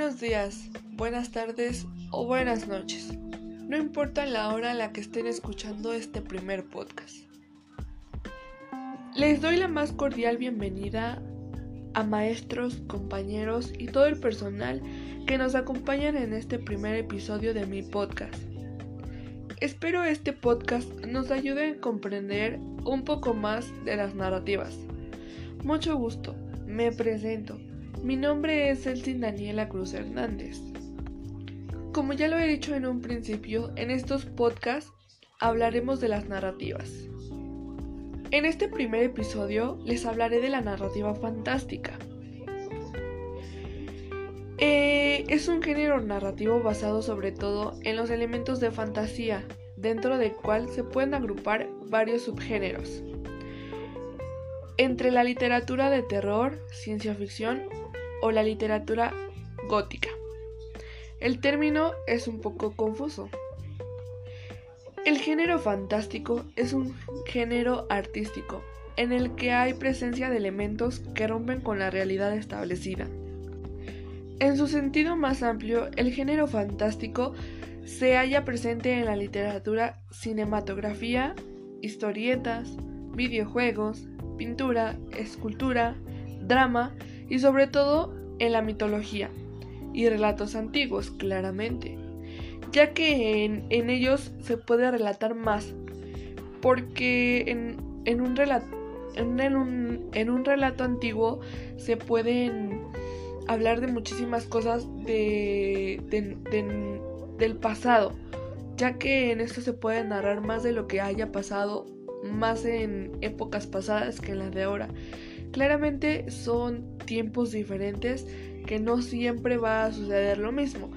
Buenos días, buenas tardes o buenas noches. No importa la hora en la que estén escuchando este primer podcast. Les doy la más cordial bienvenida a maestros, compañeros y todo el personal que nos acompañan en este primer episodio de mi podcast. Espero este podcast nos ayude a comprender un poco más de las narrativas. Mucho gusto, me presento. Mi nombre es Elsin Daniela Cruz Hernández. Como ya lo he dicho en un principio, en estos podcasts hablaremos de las narrativas. En este primer episodio les hablaré de la narrativa fantástica. Eh, es un género narrativo basado sobre todo en los elementos de fantasía, dentro del cual se pueden agrupar varios subgéneros. Entre la literatura de terror, ciencia ficción o la literatura gótica. El término es un poco confuso. El género fantástico es un género artístico en el que hay presencia de elementos que rompen con la realidad establecida. En su sentido más amplio, el género fantástico se halla presente en la literatura, cinematografía, historietas, videojuegos, pintura, escultura, drama y sobre todo en la mitología y relatos antiguos, claramente, ya que en, ellos se puede relatar más, porque en, un, relato, en, un, en un relato antiguo se pueden hablar de muchísimas cosas de, del pasado, ya que en esto se puede narrar más de lo que haya pasado más en épocas pasadas que en las de ahora. Claramente son tiempos diferentes que no siempre va a suceder lo mismo.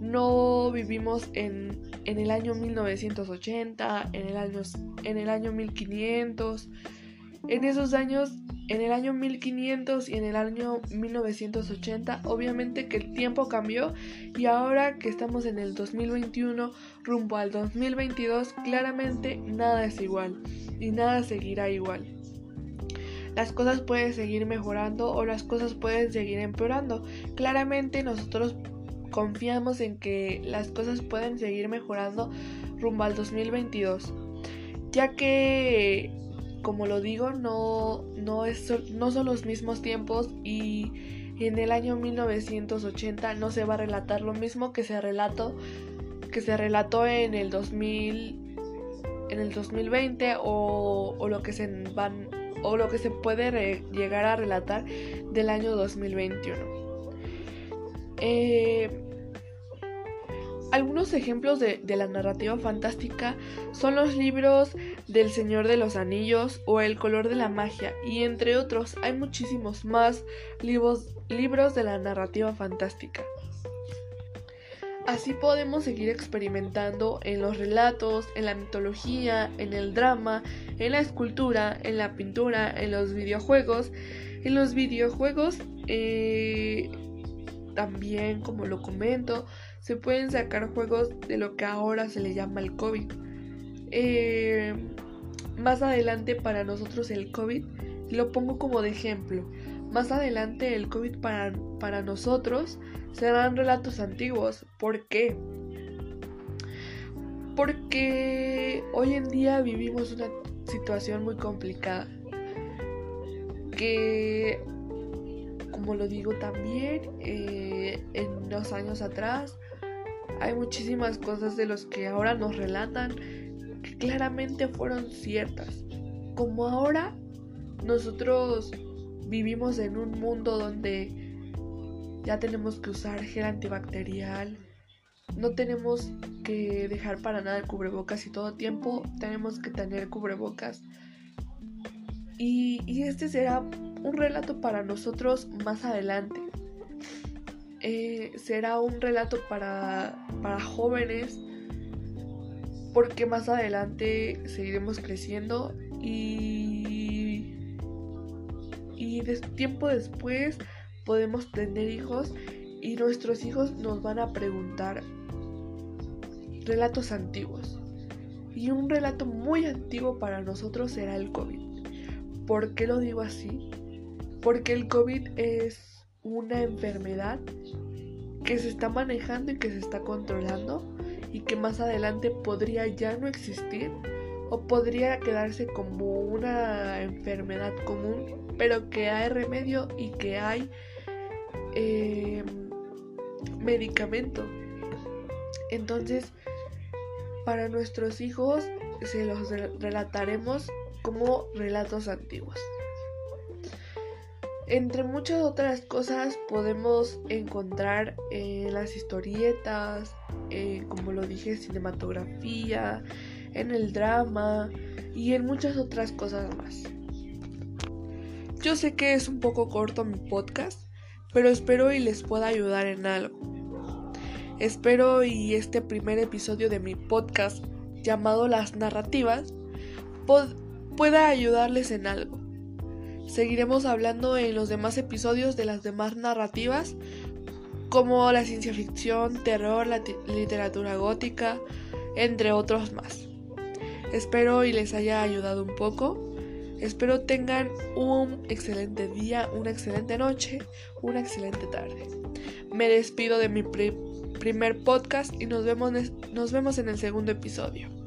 No vivimos en, en el año 1980, en el año, en el año 1500. En esos años, en el año 1500 y en el año 1980, obviamente que el tiempo cambió y ahora que estamos en el 2021 rumbo al 2022, claramente nada es igual y nada seguirá igual las cosas pueden seguir mejorando o las cosas pueden seguir empeorando. Claramente nosotros confiamos en que las cosas pueden seguir mejorando rumbo al 2022, ya que, como lo digo, no, no, es, no son los mismos tiempos y en el año 1980 no se va a relatar lo mismo que se relató, que se relató en el 2000 en el 2020 o, lo que se van o lo que se puede llegar a relatar del año 2021. Eh, algunos ejemplos de, la narrativa fantástica son los libros del Señor de los Anillos o El color de la magia y entre otros hay muchísimos más libros, libros de la narrativa fantástica. Así podemos seguir experimentando en los relatos, en la mitología, en el drama, en la escultura, en la pintura, en los videojuegos. En los videojuegos eh, también, como lo comento, se pueden sacar juegos de lo que ahora se le llama el COVID. Eh, más adelante para nosotros el COVID, lo pongo como de ejemplo, más adelante el COVID para, para nosotros serán relatos antiguos. ¿Por qué? Porque hoy en día vivimos una situación muy complicada. Que, como lo digo también, eh, en unos años atrás hay muchísimas cosas de los que ahora nos relatan que claramente fueron ciertas. Como ahora nosotros vivimos en un mundo donde ya tenemos que usar gel antibacterial, no tenemos que dejar para nada el cubrebocas y todo tiempo tenemos que tener cubrebocas. Y, este será un relato para nosotros más adelante. Eh, será un relato para, para jóvenes porque más adelante seguiremos creciendo y y de tiempo después podemos tener hijos y nuestros hijos nos van a preguntar relatos antiguos. Y un relato muy antiguo para nosotros será el COVID. ¿Por qué lo digo así? Porque el COVID es una enfermedad que se está manejando y que se está controlando y que más adelante podría ya no existir o podría quedarse como una enfermedad común, pero que hay remedio y que hay eh, medicamento. Entonces, para nuestros hijos se los relataremos como relatos antiguos. Entre muchas otras cosas podemos encontrar en las historietas, como lo dije, cinematografía, en el drama y en muchas otras cosas más. Yo sé que es un poco corto mi podcast, pero espero y les pueda ayudar en algo. Espero y este primer episodio de mi podcast llamado Las Narrativas pueda ayudarles en algo. Seguiremos hablando en los demás episodios de las demás narrativas, como la ciencia ficción, terror, la literatura gótica, entre otros más. Espero y les haya ayudado un poco. Espero tengan un excelente día, una excelente noche, una excelente tarde. Me despido de mi primer podcast y nos vemos, nos vemos en el segundo episodio.